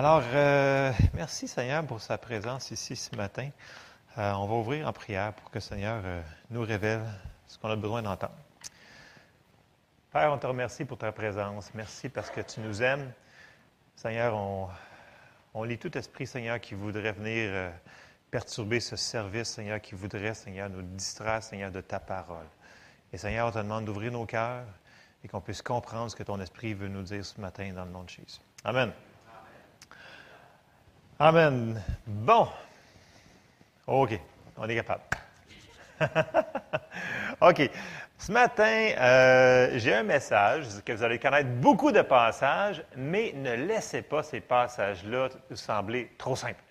Alors, euh, merci Seigneur pour sa présence ici ce matin. Euh, on va ouvrir en prière pour que Seigneur euh, nous révèle ce qu'on a besoin d'entendre. Père, on te remercie pour ta présence. Merci parce que tu nous aimes. Seigneur, on, on lit tout esprit, Seigneur, qui voudrait venir perturber ce service, Seigneur, qui voudrait, Seigneur, nous distraire, Seigneur, de ta parole. Et Seigneur, on te demande d'ouvrir nos cœurs et qu'on puisse comprendre ce que ton esprit veut nous dire ce matin dans le nom de Jésus. Amen. Amen. Bon. OK. On est capable. OK. Ce matin, euh, j'ai un message que vous allez connaître beaucoup de passages, mais ne laissez pas ces passages-là sembler trop simples.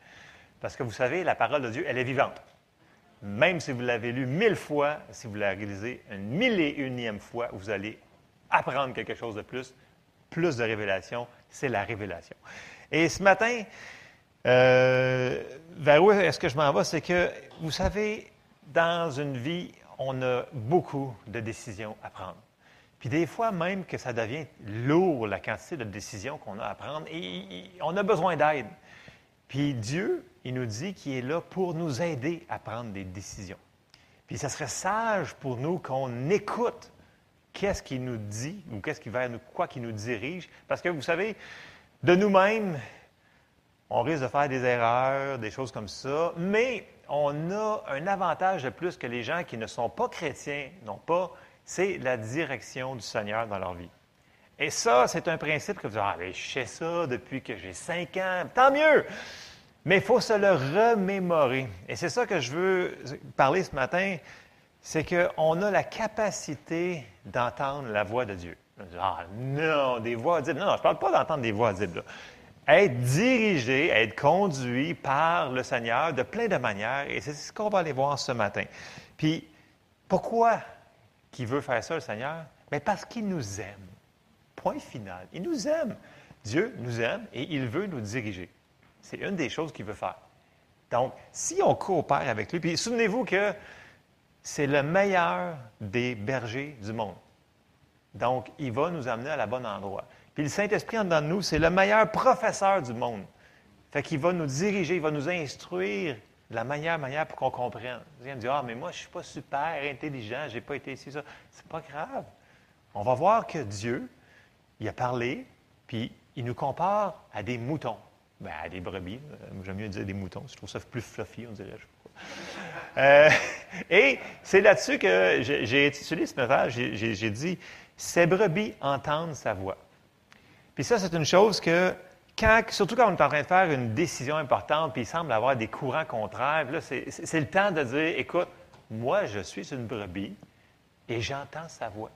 Parce que vous savez, la parole de Dieu, elle est vivante. Même si vous l'avez lu mille fois, si vous la réalisez une mille et unième fois, vous allez apprendre quelque chose de plus, plus de révélation, c'est la révélation. Et ce matin, euh, vers où est-ce que je m'en vais? C'est que, vous savez, dans une vie, on a beaucoup de décisions à prendre. Puis des fois même que ça devient lourd, la quantité de décisions qu'on a à prendre, et on a besoin d'aide. Puis Dieu, il nous dit qu'il est là pour nous aider à prendre des décisions. Puis ça serait sage pour nous qu'on écoute qu'est-ce qu'il nous dit ou qu'est-ce qui va nous, quoi qui nous dirige. Parce que vous savez, de nous-mêmes, on risque de faire des erreurs, des choses comme ça, mais on a un avantage de plus que les gens qui ne sont pas chrétiens n'ont pas, c'est la direction du Seigneur dans leur vie. Et ça, c'est un principe que vous dites, ah, je sais ça depuis que j'ai cinq ans, tant mieux! Mais il faut se le remémorer. Et c'est ça que je veux parler ce matin, c'est qu'on a la capacité d'entendre la voix de Dieu. Ah non, des voix audibles. Non, non je ne parle pas d'entendre des voix audibles être dirigé, être conduit par le Seigneur de plein de manières. Et c'est ce qu'on va aller voir ce matin. Puis, pourquoi qu'il veut faire ça, le Seigneur? Mais parce qu'il nous aime. Point final. Il nous aime. Dieu nous aime et il veut nous diriger. C'est une des choses qu'il veut faire. Donc, si on coopère avec lui, puis souvenez-vous que c'est le meilleur des bergers du monde. Donc, il va nous amener à la bonne endroit. Puis le Saint-Esprit en dedans de nous, c'est le meilleur professeur du monde. Fait qu'il va nous diriger, il va nous instruire de la meilleure manière pour qu'on comprenne. Vous allez me dire, ah, mais moi, je ne suis pas super intelligent, je n'ai pas été ici, ça. C'est pas grave. On va voir que Dieu, il a parlé, puis il nous compare à des moutons. Ben, à des brebis. Euh, j'aime mieux dire des moutons. Je trouve ça plus fluffy, on dirait. Euh, et c'est là-dessus que j'ai intitulé ce message. J'ai dit Ces brebis entendent sa voix. Puis ça, c'est une chose que, quand, surtout quand on est en train de faire une décision importante, puis il semble avoir des courants contraires, là, c'est le temps de dire, écoute, moi, je suis une brebis et j'entends sa voix.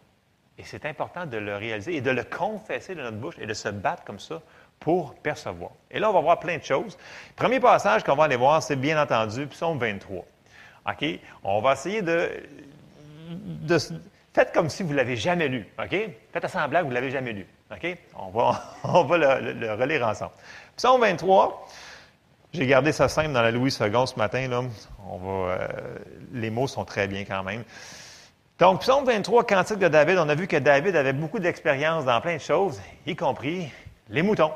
Et c'est important de le réaliser et de le confesser de notre bouche et de se battre comme ça pour percevoir. Et là, on va voir plein de choses. Premier passage qu'on va aller voir, c'est bien entendu Psaume 23. OK? On va essayer de, Faites comme si vous ne l'avez jamais lu. OK? Faites semblant que vous ne l'avez jamais lu. OK? On va, on va le, relire ensemble. Psaume 23, j'ai gardé ça simple dans la Louis II ce matin. Là. On euh, les mots sont très bien quand même. Donc, Psaume 23, Cantique de David, on a vu que David avait beaucoup d'expérience dans plein de choses, y compris les moutons.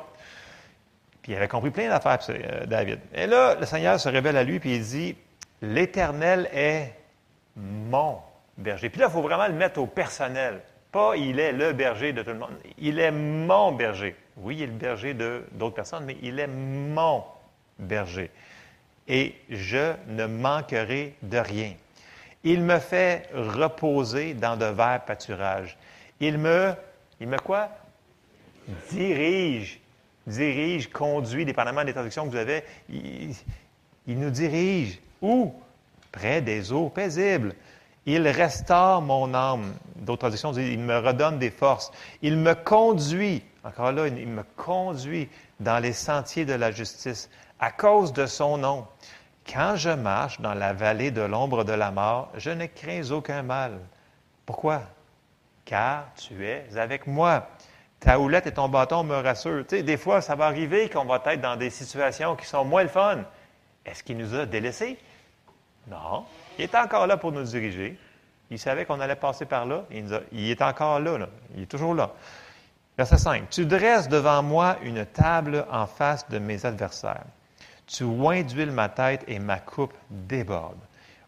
Puis il avait compris plein d'affaires, euh, David. Et là, le Seigneur se révèle à lui, puis il dit L'Éternel est mon berger. Puis là, il faut vraiment le mettre au personnel. Pas il est le berger de tout le monde. Il est mon berger. Oui, il est le berger d'autres personnes, mais il est mon berger. Et je ne manquerai de rien. Il me fait reposer dans de verts pâturages. Il me, il me quoi? Dirige. Dirige, conduit, dépendamment des traductions que vous avez. Il, il nous dirige. Où? Près des eaux paisibles. Il restaure mon âme. D'autres traductions disent, il me redonne des forces. Il me conduit, encore là, il me conduit dans les sentiers de la justice à cause de son nom. Quand je marche dans la vallée de l'ombre de la mort, je ne crains aucun mal. Pourquoi? Car tu es avec moi. Ta houlette et ton bâton me rassurent. Tu sais, des fois, ça va arriver qu'on va être dans des situations qui sont moins le fun. Est-ce qu'il nous a délaissés? Non. Il est encore là pour nous diriger. Il savait qu'on allait passer par là. Il, est encore là, là, Il est toujours là. Verset 5. Tu dresses devant moi une table en face de mes adversaires. Tu oins d'huile ma tête et ma coupe déborde.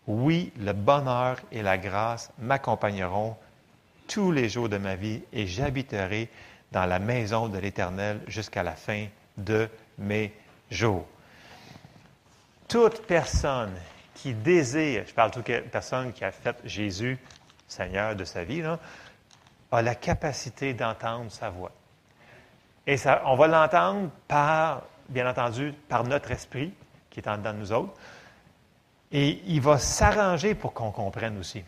Oui, le bonheur et la grâce m'accompagneront tous les jours de ma vie et j'habiterai dans la maison de l'Éternel jusqu'à la fin de mes jours. Toute personne qui désire, je parle de toute personne qui a fait Jésus Seigneur de sa vie, a la capacité d'entendre sa voix. Et ça, on va l'entendre par, bien entendu, par notre esprit qui est en dedans de nous autres. Et il va s'arranger pour qu'on comprenne aussi.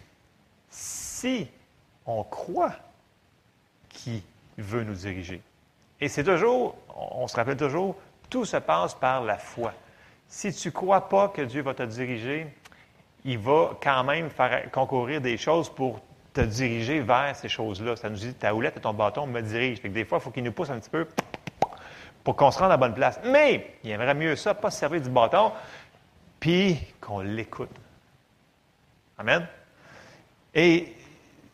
Si on croit qu'il veut nous diriger. Et c'est toujours, on se rappelle toujours, tout se passe par la foi. Si tu ne crois pas que Dieu va te diriger, il va quand même faire concourir des choses pour te diriger vers ces choses-là. Ça nous dit ta houlette et ton bâton me dirigent. Des fois, il faut qu'il nous pousse un petit peu pour qu'on se rende à la bonne place. Mais il aimerait mieux ça, pas se servir du bâton, puis qu'on l'écoute. Amen. Et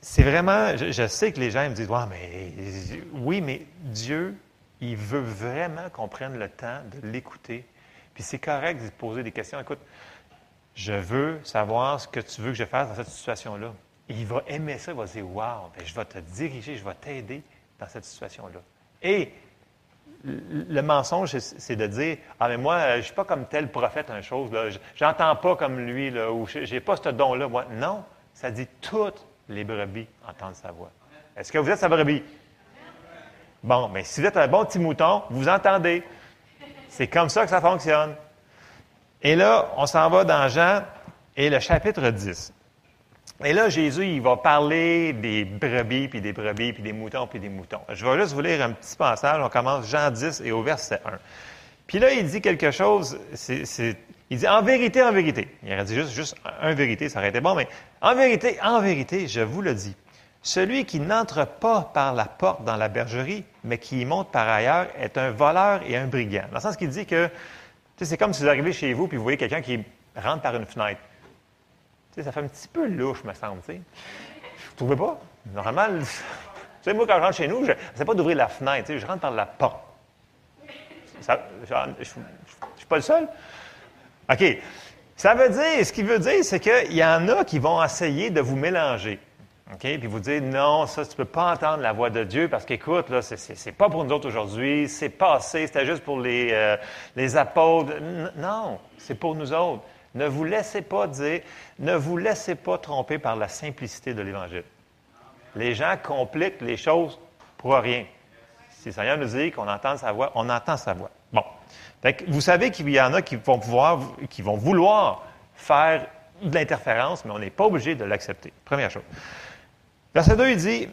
c'est vraiment, je, sais que les gens me disent, mais oui, mais Dieu, il veut vraiment qu'on prenne le temps de l'écouter. Puis c'est correct de poser des questions. Écoute, je veux savoir ce que tu veux que je fasse dans cette situation-là. Il va aimer ça, il va dire Wow, ben, je vais te diriger, je vais t'aider dans cette situation-là. Et le mensonge, c'est de dire Ah, mais moi, je ne suis pas comme tel prophète, un chose, je n'entends pas comme lui, là, ou je n'ai pas ce don-là. Moi, non, ça dit toutes les brebis entendent sa voix. Est-ce que vous êtes sa brebis? Bon, mais si vous êtes un bon petit mouton, vous entendez. C'est comme ça que ça fonctionne. Et là, on s'en va dans Jean et le chapitre 10. Et là, Jésus, il va parler des brebis, puis des brebis, puis des moutons, puis des moutons. Je vais juste vous lire un petit passage. On commence Jean 10 et au verset 1. Puis là, il dit quelque chose, il dit en vérité, en vérité. Il aurait dit juste, juste un vérité, ça aurait été bon, mais en vérité, en vérité, je vous le dis. Celui qui n'entre pas par la porte dans la bergerie, mais qui y monte par ailleurs, est un voleur et un brigand. Dans le sens qu'il dit que c'est comme si vous arrivez chez vous puis vous voyez quelqu'un qui rentre par une fenêtre. ça fait un petit peu louche, me semble. Vous ne trouvez pas? Normalement, moi, quand je rentre chez nous, je ne pas d'ouvrir la fenêtre. Je rentre par la porte. je ne suis pas le seul. OK. Ça veut dire, ce qu'il veut dire, c'est qu'il y en a qui vont essayer de vous mélanger. OK? Puis vous dire, non, ça, tu ne peux pas entendre la voix de Dieu parce qu'écoute, là, c'est pas pour nous autres aujourd'hui, c'est passé, c'était juste pour les, euh, les apôtres. non, c'est pour nous autres. Ne vous laissez pas dire, ne vous laissez pas tromper par la simplicité de l'Évangile. Les gens compliquent les choses pour rien. Si le Seigneur nous dit qu'on entend sa voix, on entend sa voix. Bon. vous savez qu'il y en a qui vont pouvoir, qui vont vouloir faire de l'interférence, mais on n'est pas obligé de l'accepter. Première chose. Verset 2, il dit,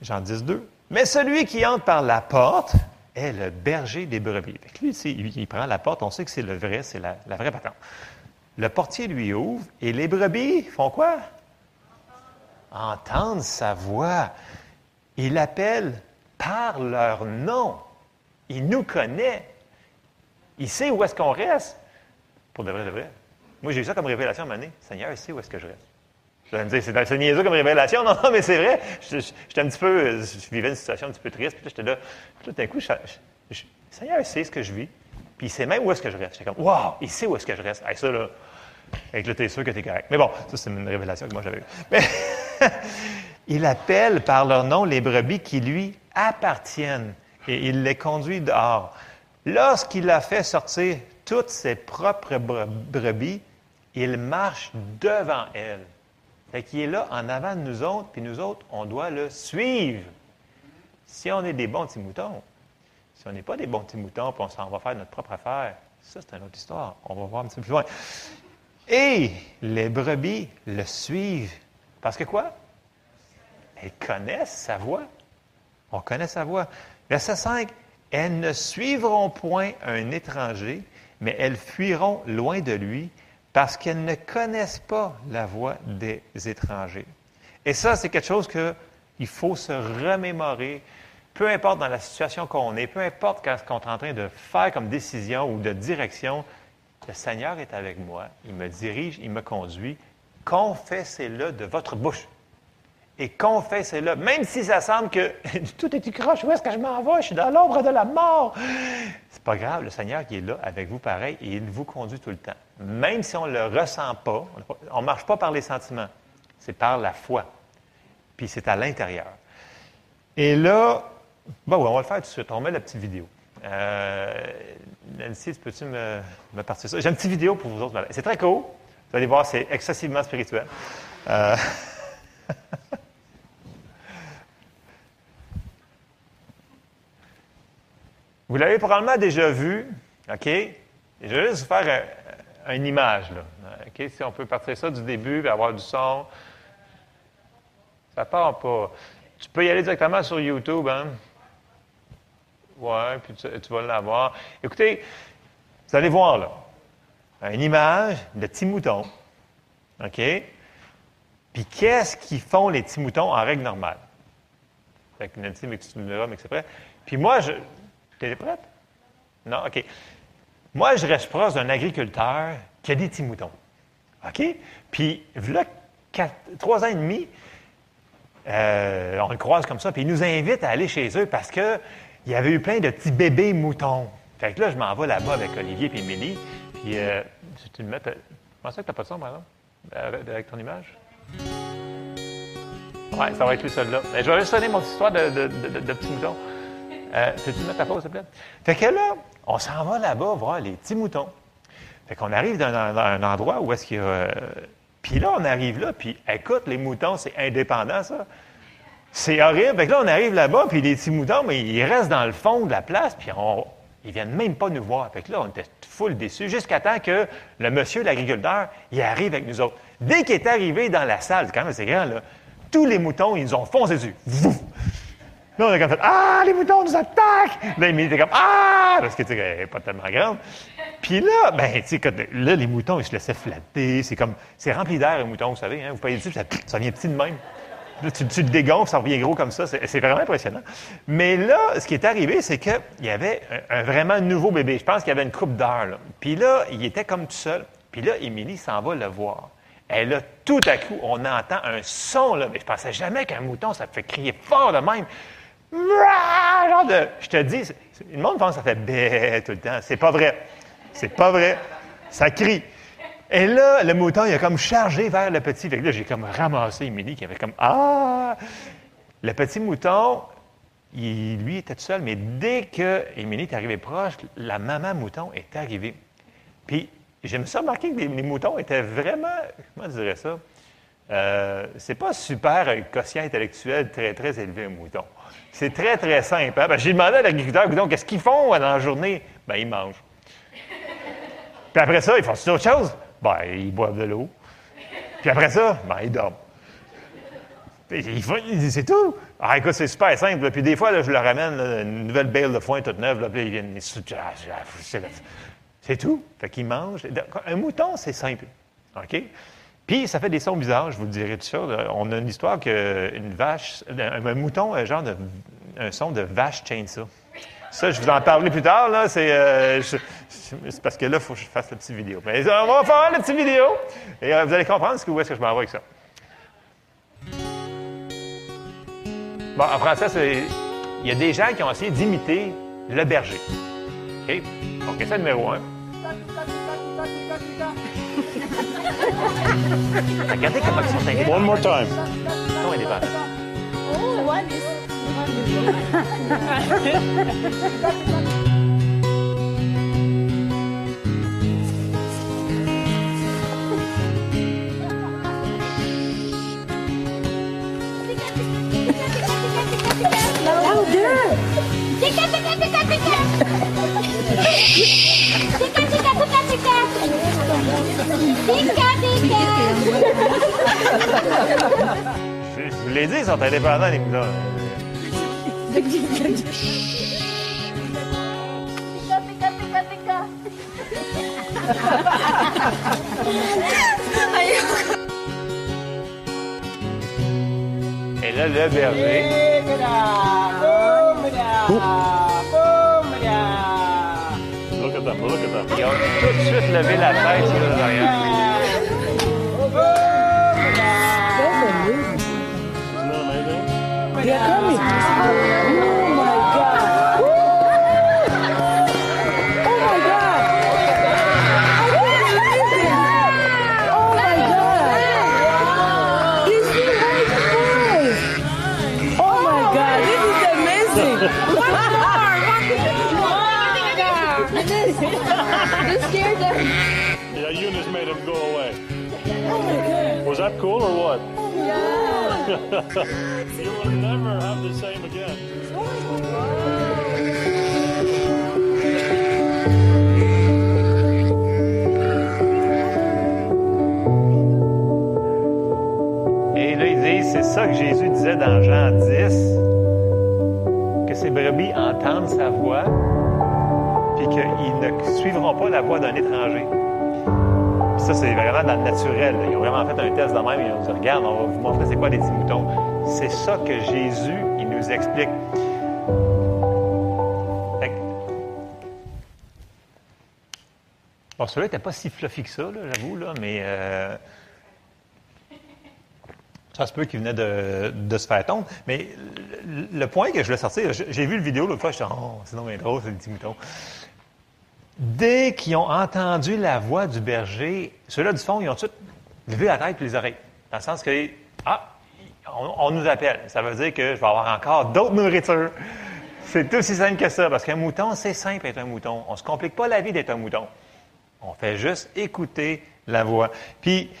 Jean 10, 2, mais celui qui entre par la porte est le berger des brebis. lui, il, prend la porte, on sait que c'est le vrai, c'est la, vraie patente. Le portier lui ouvre et les brebis font quoi? Entendent sa voix. Il appelle par leur nom. Il nous connaît. Il sait où est-ce qu'on reste. Pour de vrai, de vrai. Moi, j'ai eu ça comme révélation à un moment donné. Seigneur, il sait où est-ce que je reste. Je vais me dire, c'est niaiseux comme révélation. Non, non, mais c'est vrai. J'étais un petit peu, je vivais une situation un petit peu triste. Puis j'étais là. Puis d'un coup, je, je, Seigneur, il sait ce que je vis. Puis il sait même où est-ce que je reste. J'étais comme, wow, il sait où est-ce que je reste. Hey, ça, là, avec le t'es sûr que t'es correct. Mais bon, ça, c'est une révélation que moi j'avais eue. Mais il appelle par leur nom les brebis qui lui appartiennent et il les conduit dehors. Lorsqu'il a fait sortir toutes ses propres brebis, il marche devant elles. Fait qu'il est là en avant de nous autres, puis nous autres, on doit le suivre. Si on est des bons petits moutons, si on n'est pas des bons petits moutons, puis on s'en va faire notre propre affaire, ça, c'est une autre histoire. On va voir un petit peu plus loin. Et les brebis le suivent. Parce que quoi? Elles connaissent sa voix. On connaît sa voix. Verset 5. Elles ne suivront point un étranger, mais elles fuiront loin de lui, parce qu'elles ne connaissent pas la voix des étrangers. Et ça, c'est quelque chose qu'il faut se remémorer, peu importe dans la situation qu'on est, peu importe ce qu'on est en train de faire comme décision ou de direction, le Seigneur est avec moi, il me dirige, il me conduit. Confessez-le de votre bouche et confessez-le. Même si ça semble que tout est croche, où est-ce que je m'en vais? Je suis dans l'ombre de la mort. C'est pas grave, le Seigneur qui est là avec vous pareil et il vous conduit tout le temps. Même si on ne le ressent pas, on ne marche pas par les sentiments, c'est par la foi. Puis c'est à l'intérieur. Et là, oui, on va le faire tout de suite. On met la petite vidéo. Euh, Nancy, peux-tu me, me partir ça? J'ai une petite vidéo pour vous autres. C'est très cool. Vous allez voir, c'est excessivement spirituel. Euh, Vous l'avez probablement déjà vu, OK? Je vais juste vous faire une image, là. OK? Si on peut partir ça du début, avoir du son. Ça part pas. Tu peux y aller directement sur YouTube, hein? Ouais, puis tu, vas l'avoir. Écoutez, vous allez voir, là. Une image de petits moutons. OK? Puis qu'est-ce qu'ils font les petits moutons en règle normale? Fait Nancy, mais tu mais c'est prêt. Puis moi, je, T'es prête? Non? OK. Moi, je reste proche d'un agriculteur qui a des petits moutons. OK? Puis, voilà, trois ans et demi, euh, on le croise comme ça, puis il nous invite à aller chez eux parce qu'il y avait eu plein de petits bébés moutons. Fait que là, je m'en vais là-bas avec Olivier et Émilie. Puis, euh, si tu le mets. Comment ça que tu n'as pas de son, par exemple, avec ton image? Oui, ça va être lui, celui-là. Je vais juste donner mon histoire de petits moutons. Euh, Peux-tu mettre ta pause, s'il te plaît? Fait que là, on s'en va là-bas voir les petits moutons. Fait qu'on arrive dans, un endroit où est-ce qu'il y a. Euh, puis là, on arrive là, puis écoute, les moutons, c'est indépendant, ça. C'est horrible. Fait que là, on arrive là-bas, puis les petits moutons, mais ils restent dans le fond de la place, puis on, ils viennent même pas nous voir. Fait que là, on était full déçus, jusqu'à temps que le monsieur, l'agriculteur, il arrive avec nous autres. Dès qu'il est arrivé dans la salle, quand même, c'est grand, là, tous les moutons, ils nous ont foncé dessus. Là, on a comme fait Ah, les moutons nous attaquent! Là, il était comme Ah! Parce que, elle n'est pas tellement grande. Puis là, ben, tu sais, là, les moutons, ils se laissaient flatter. C'est comme, c'est rempli d'air, les moutons, vous savez. Hein? Vous payez dessus, ça, vient petit de même. Là, tu, tu, le dégonfles, ça revient gros comme ça. C'est vraiment impressionnant. Mais là, ce qui est arrivé, c'est qu'il y avait un, vraiment nouveau bébé. Je pense qu'il y avait une coupe d'heure. Puis là, il était comme tout seul. Puis là, Émilie s'en va le voir. Et là, tout à coup, on entend un son, là. Mais je pensais jamais qu'un mouton, ça fait crier fort de même. Genre de, je te dis, le monde pense que ça fait bé tout le temps. C'est pas vrai. C'est pas vrai. Ça crie. Et là, le mouton, il a comme chargé vers le petit. Fait que là, j'ai comme ramassé Émilie qui avait comme Ah! Le petit mouton, il, lui, était tout seul, mais dès que Émilie est arrivée proche, la maman mouton est arrivée. Puis, j'aime ça remarquer que les, moutons étaient vraiment, comment je dirais ça? Euh, c'est pas super un quotient intellectuel très, très élevé, un mouton. C'est très, très simple. Hein? J'ai demandé à l'agriculteur, qu'est-ce qu'ils font dans la journée? Ben, ils mangent. Puis après ça, ils font autre chose? Ben, ils boivent de l'eau. Puis après ça, ben, ils dorment. C'est tout. Ah, écoute, c'est super simple. Puis des fois, je leur ramène une nouvelle bale de foin toute neuve. Là, puis ils viennent. C'est tout. Fait qu'ils mangent. Un mouton, c'est simple. OK? Puis, ça fait des sons bizarres, je vous le dirai tout ça. On a une histoire qu'une vache, un, mouton, un genre de, un son de vache chainsaw. Ça, je vous en parlerai plus tard, là. C'est, euh, parce que là, il faut que je fasse la petite vidéo. Mais on va faire la petite vidéo. Et euh, vous allez comprendre ce que, où est-ce que je m'en vais avec ça. Bon, en français, il y a des gens qui ont essayé d'imiter le berger. OK? Donc, c'est numéro un. Regardez comment ils sont indépendants. One more time. Ils sont indépendants. Oh, one is... Louder! Je, je vous l'ai dit, ils sont indépendants, les tika! Et là, le berger. Look tout de suite levé la tête là, derrière. Coming. Made him go away. Oh my God. Was that cool or what? you will never have the same again. Et là, ils disent, c'est ça que Jésus disait dans Jean 10, que ces brebis entendent sa voix, puis qu'ils ne suivront pas la voix d'un étranger. Ça, c'est vraiment dans le naturel. Ils ont vraiment fait un test de même. Ils ont dit, regarde, on va vous montrer c'est quoi des petits moutons. C'est ça que Jésus, il nous explique. Bon, celui-là n'était pas si fluffy que ça, j'avoue, là, mais euh, ça se peut qu'il venait de, se faire tomber. Mais le, point que je voulais sortir, j'ai vu le vidéo l'autre fois, je suis oh, c'est non mais drôle, c'est le petit mouton. Dès qu'ils ont entendu la voix du berger, ceux-là du fond, ils ont tout levé la tête et les oreilles. Dans le sens que, ah, on, nous appelle. Ça veut dire que je vais avoir encore d'autres nourritures. C'est aussi simple que ça, parce qu'un mouton, c'est simple d'être un mouton. On ne se complique pas la vie d'être un mouton. On fait juste écouter la voix. Puis, tu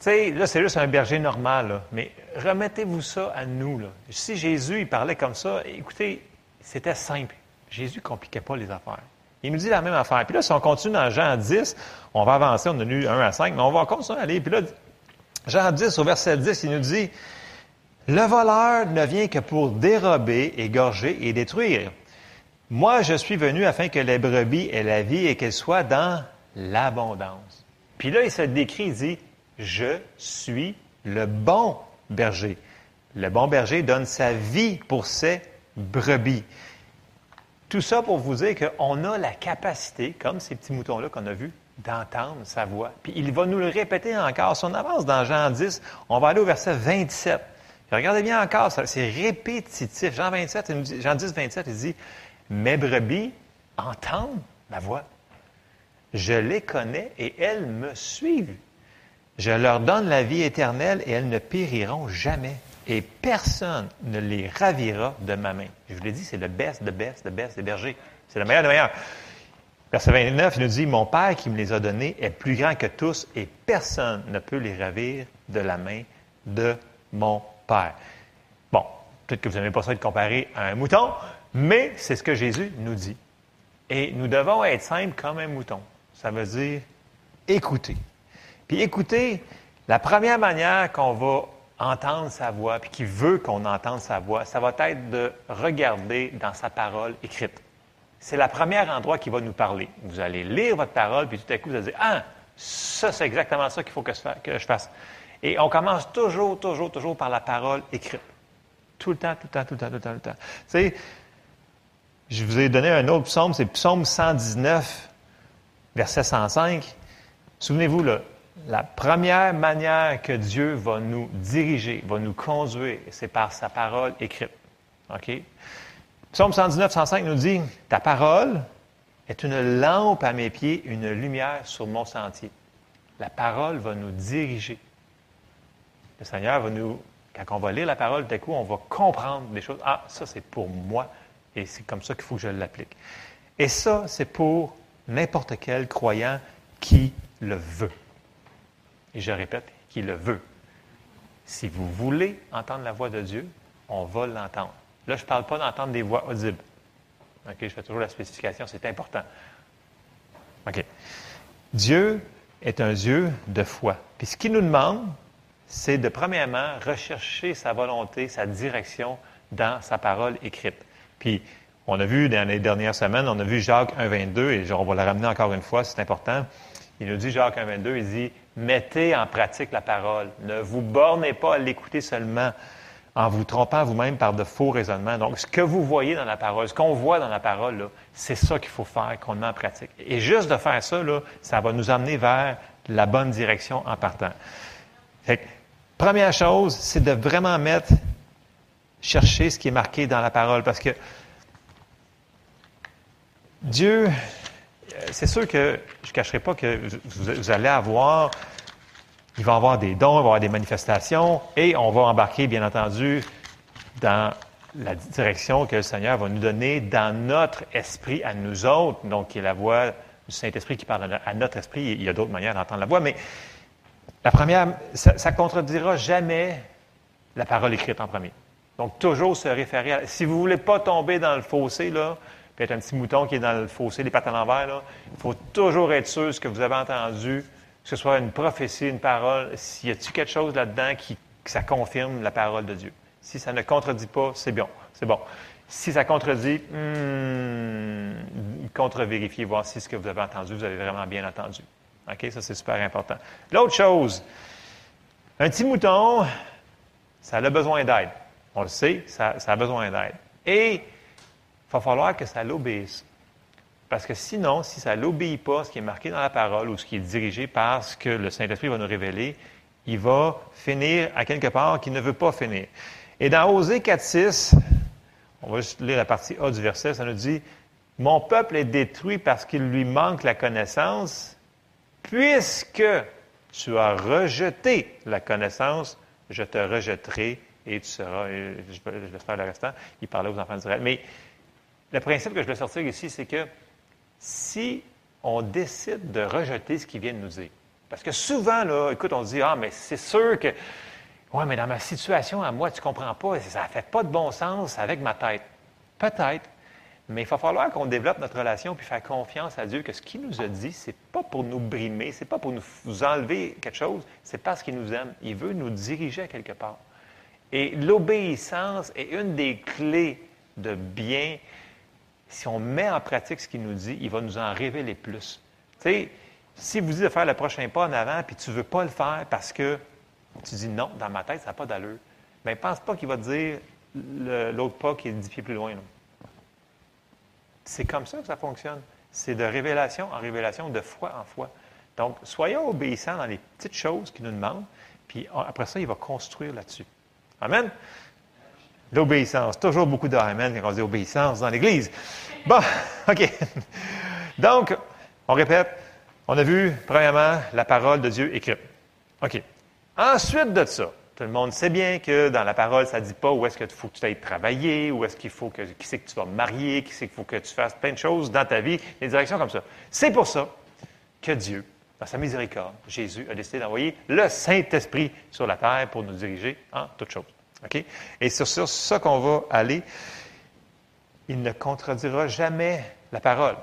sais, là, c'est juste un berger normal, mais remettez-vous ça à nous. Si Jésus, il parlait comme ça, écoutez, c'était simple. Jésus ne compliquait pas les affaires. Il nous dit la même affaire. Puis là, si on continue dans Jean 10, on va avancer, on a lu 1 à 5, mais on va continuer à aller. Puis là, Jean 10, au verset 10, il nous dit, Le voleur ne vient que pour dérober, égorger et détruire. Moi, je suis venu afin que les brebis aient la vie et qu'elles soient dans l'abondance. Puis là, il se décrit, il dit, je suis le bon berger. Le bon berger donne sa vie pour ses brebis. Tout ça pour vous dire qu'on a la capacité, comme ces petits moutons-là qu'on a vus, d'entendre sa voix. Puis il va nous le répéter encore. Si on avance dans Jean 10, on va aller au verset 27. Puis regardez bien encore, c'est répétitif. Jean 27, il nous dit- Jean 10, 27, il dit, Mes brebis entendent ma voix. Je les connais et elles me suivent. Je leur donne la vie éternelle et elles ne périront jamais. Et personne ne les ravira de ma main. Je vous l'ai dit, c'est le best, le best, le best des bergers. C'est le meilleur des meilleurs. Verset 29, il nous dit, Mon Père qui me les a donnés est plus grand que tous et personne ne peut les ravir de la main de mon Père. Bon, peut-être que vous n'aimez pas ça être comparé à un mouton, mais c'est ce que Jésus nous dit. Et nous devons être simples comme un mouton. Ça veut dire écouter. Puis écouter, la première manière qu'on va entendre sa voix, puis qui veut qu'on entende sa voix, ça va être de regarder dans sa parole écrite. C'est le premier endroit qui va nous parler. Vous allez lire votre parole, puis tout à coup, vous allez dire, ah, ça, c'est exactement ça qu'il faut que je fasse. Et on commence toujours, toujours, toujours par la parole écrite. Tout le temps, tout le temps, tout le temps, tout le temps, tout le temps. Tu sais, je vous ai donné un autre psaume, c'est psaume 119, verset 105. Souvenez-vous, là, la première manière que Dieu va nous diriger, va nous conduire, c'est par sa parole écrite. OK? Psaume 119, 105 nous dit Ta parole est une lampe à mes pieds, une lumière sur mon sentier. La parole va nous diriger. Le Seigneur va nous, quand on va lire la parole, d'un coup, on va comprendre des choses. Ah, ça, c'est pour moi. Et c'est comme ça qu'il faut que je l'applique. Et ça, c'est pour n'importe quel croyant qui le veut. Et je répète, qui le veut. Si vous voulez entendre la voix de Dieu, on va l'entendre. Là, je ne parle pas d'entendre des voix audibles. OK, je fais toujours la spécification, c'est important. OK. Dieu est un Dieu de foi. Puis ce qu'il nous demande, c'est de, premièrement, rechercher sa volonté, sa direction dans sa parole écrite. Puis, on a vu dans les dernières semaines, on a vu Jacques 1, 22, et on va la ramener encore une fois, c'est important. Il nous dit, Jacques 1, 22, il dit, mettez en pratique la parole. Ne vous bornez pas à l'écouter seulement en vous trompant vous-même par de faux raisonnements. Donc, ce que vous voyez dans la parole, ce qu'on voit dans la parole, c'est ça qu'il faut faire, qu'on met en pratique. Et juste de faire ça, là, ça va nous amener vers la bonne direction en partant. Première chose, c'est de vraiment mettre chercher ce qui est marqué dans la parole parce que Dieu, c'est sûr que je ne cacherai pas que vous, vous allez avoir, il va y avoir des dons, il va y avoir des manifestations et on va embarquer, bien entendu, dans la direction que le Seigneur va nous donner dans notre esprit à nous autres, donc qui est la voix du Saint-Esprit qui parle à notre esprit. Il y a d'autres manières d'entendre la voix, mais la première, ça ne contredira jamais la parole écrite en premier. Donc, toujours se référer à... Si vous ne voulez pas tomber dans le fossé, là, puis être un petit mouton qui est dans le fossé, les pattes à l'envers, là, il faut toujours être sûr ce que vous avez entendu, que ce soit une prophétie, une parole, s'il y a-t-il quelque chose là-dedans qui, que ça confirme la parole de Dieu? Si ça ne contredit pas, c'est bon. C'est bon. Si ça contredit, hmm, contre-vérifiez, voir si ce que vous avez entendu, vous avez vraiment bien entendu. OK? Ça, c'est super important. L'autre chose, un petit mouton, ça a besoin d'aide. On le sait, ça, ça a besoin d'aide. Et il va falloir que ça l'obéisse. Parce que sinon, si ça n'obéit pas ce qui est marqué dans la parole ou ce qui est dirigé par ce que le Saint-Esprit va nous révéler, il va finir à quelque part qui ne veut pas finir. Et dans Osée 4.6, on va juste lire la partie A du verset, ça nous dit, Mon peuple est détruit parce qu'il lui manque la connaissance, puisque tu as rejeté la connaissance, je te rejetterai et tu seras, je, je faire le restant, il parlait aux enfants d'Israël. Mais le principe que je veux sortir ici, c'est que si on décide de rejeter ce qu'il vient de nous dire, parce que souvent, là, écoute, on dit, ah, mais c'est sûr que, ouais, mais dans ma situation à moi, tu ne comprends pas, ça ne fait pas de bon sens avec ma tête. Peut-être, mais il va falloir qu'on développe notre relation puis faire confiance à Dieu que ce qu'il nous a dit, c'est pas pour nous brimer, c'est pas pour nous enlever quelque chose, c'est parce qu'il nous aime. Il veut nous diriger à quelque part. Et l'obéissance est une des clés de bien. Si on met en pratique ce qu'il nous dit, il va nous en révéler plus. Tu sais, si vous dites de faire le prochain pas en avant, puis tu ne veux pas le faire parce que tu dis non, dans ma tête, ça n'a pas d'allure, bien, pense pas qu'il va te dire l'autre pas qui est dix pieds plus loin. C'est comme ça que ça fonctionne. C'est de révélation en révélation, de foi en foi. Donc, soyons obéissants dans les petites choses qu'il nous demande, puis après ça, il va construire là-dessus. Amen? L'obéissance. Toujours beaucoup d'Amen quand on dit obéissance dans l'Église. Bon, OK. Donc, on répète, on a vu, premièrement, la parole de Dieu écrite. OK. Ensuite de ça, tout le monde sait bien que dans la parole, ça ne dit pas où est-ce qu'il faut que tu ailles travailler, où est-ce qu'il faut que, qui c'est que tu vas marier, qui c'est qu'il faut que tu fasses plein de choses dans ta vie, des directions comme ça. C'est pour ça que Dieu, dans sa miséricorde, Jésus a décidé d'envoyer le Saint-Esprit sur la terre pour nous diriger en toutes choses. OK? Et c'est sur ça qu'on va aller. Il ne contredira jamais la parole,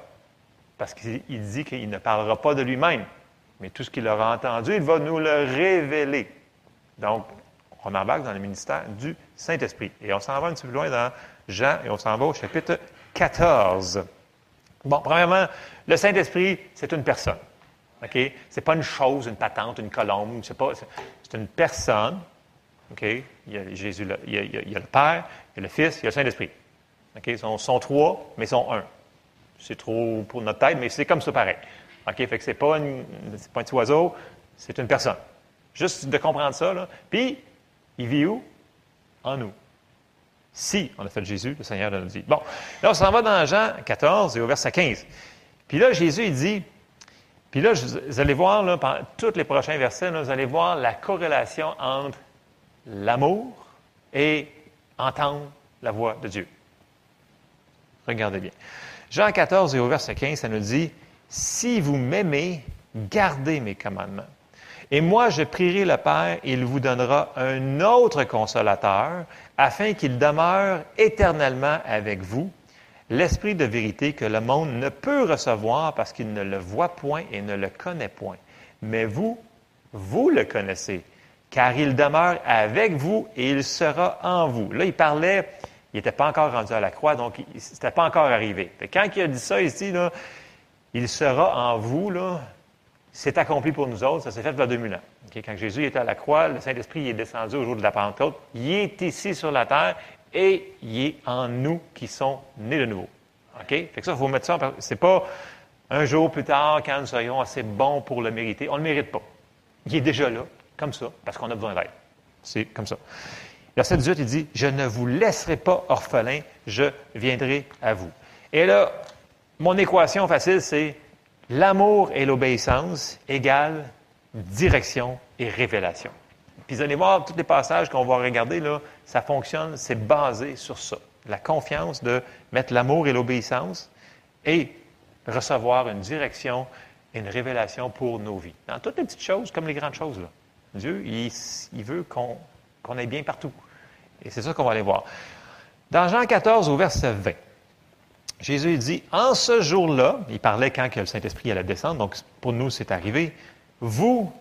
parce qu'il dit qu'il ne parlera pas de lui-même, mais tout ce qu'il aura entendu, il va nous le révéler. Donc, on embarque dans le ministère du Saint-Esprit. Et on s'en va un petit peu plus loin dans Jean et on s'en va au chapitre 14. Bon, premièrement, le Saint-Esprit, c'est une personne. OK? Ce n'est pas une chose, une patente, une colombe. C'est, pas, c'est une personne. OK? Il y a Jésus, il y a, le Père, il y a le Fils, il y a le Saint-Esprit. OK? Ils sont, trois, mais ils sont un. C'est trop pour notre tête, mais c'est comme ça pareil. OK? Fait que c'est pas, pas un petit oiseau, c'est une personne. Juste de comprendre ça, là. Puis, il vit où? En nous. Si on a fait Jésus, le Seigneur nous dit. Bon, là, on s'en va dans Jean 14 et au verset 15. Puis là, Jésus, il dit, puis là, vous allez voir, là, pendant tous les prochains versets, vous allez voir la corrélation entre l'amour et entendre la voix de Dieu. Regardez bien. Jean 14 et au verset 15, ça nous dit, Si vous m'aimez, gardez mes commandements. Et moi, je prierai le Père, et il vous donnera un autre consolateur, afin qu'il demeure éternellement avec vous, l'Esprit de vérité que le monde ne peut recevoir parce qu'il ne le voit point et ne le connaît point. Mais vous, vous le connaissez, car il demeure avec vous et il sera en vous. Là, il parlait, il n'était pas encore rendu à la croix, donc ce n'était pas encore arrivé. quand il a dit ça ici, il sera en vous, c'est accompli pour nous autres. Ça s'est fait il y a 2000 ans. Quand Jésus était à la croix, le Saint-Esprit est descendu au jour de la Pentecôte. Il est ici sur la terre et il est en nous qui sont nés de nouveau. OK? Fait que ça, il faut mettre ça en C'est pas un jour plus tard, quand nous serions assez bons pour le mériter. On ne le mérite pas. Il est déjà là, comme ça, parce qu'on a besoin d'aide. C'est comme ça. Verset 18, il dit, Je ne vous laisserai pas orphelin, je viendrai à vous. Et là, mon équation facile, c'est l'amour et l'obéissance égale direction et révélation. Puis vous allez voir, tous les passages qu'on va regarder, là, ça fonctionne, c'est basé sur ça. La confiance de mettre l'amour et l'obéissance et recevoir une direction et une révélation pour nos vies. Dans toutes les petites choses comme les grandes choses. Là. Dieu, il, veut qu'on aille bien partout. Et c'est ça qu'on va aller voir. Dans Jean 14, au verset 20, Jésus dit, en ce jour-là, il parlait quand le Saint-Esprit allait descendre, donc pour nous c'est arrivé, vous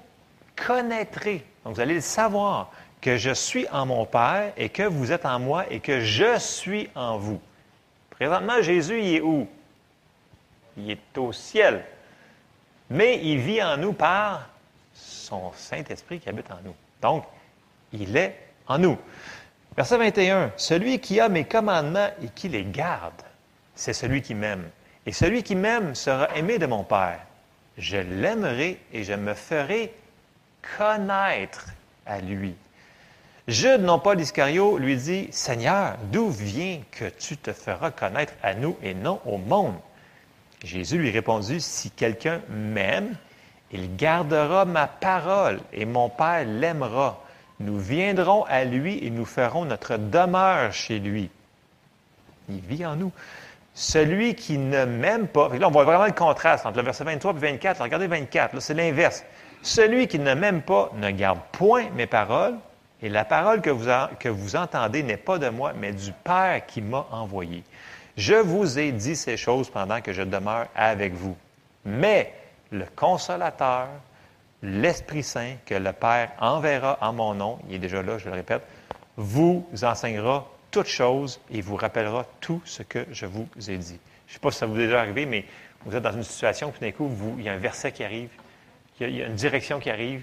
connaîtrez, donc vous allez le savoir, que je suis en mon Père et que vous êtes en moi et que je suis en vous. Présentement, Jésus, il est où? Il est au ciel. Mais il vit en nous par son Saint-Esprit qui habite en nous. Donc, il est en nous. Verset 21. Celui qui a mes commandements et qui les garde, c'est celui qui m'aime. Et celui qui m'aime sera aimé de mon Père. Je l'aimerai et je me ferai connaître à lui. Jude, non pas l'Iscario, lui dit, Seigneur, d'où vient que tu te feras connaître à nous et non au monde? Jésus lui répondit, Si quelqu'un m'aime, il gardera ma parole et mon Père l'aimera. Nous viendrons à lui et nous ferons notre demeure chez lui. Il vit en nous. Celui qui ne m'aime pas, là on voit vraiment le contraste entre le verset 23 et 24. Regardez 24, là c'est l'inverse. Celui qui ne m'aime pas ne garde point mes paroles, et la parole que vous, que vous entendez n'est pas de moi, mais du Père qui m'a envoyé. Je vous ai dit ces choses pendant que je demeure avec vous. Mais le consolateur, l'Esprit Saint que le Père enverra en mon nom, il est déjà là, je le répète, vous enseignera toutes choses et vous rappellera tout ce que je vous ai dit. Je ne sais pas si ça vous est déjà arrivé, mais vous êtes dans une situation, puis d'un coup, vous, il y a un verset qui arrive, il y, a, il y a une direction qui arrive.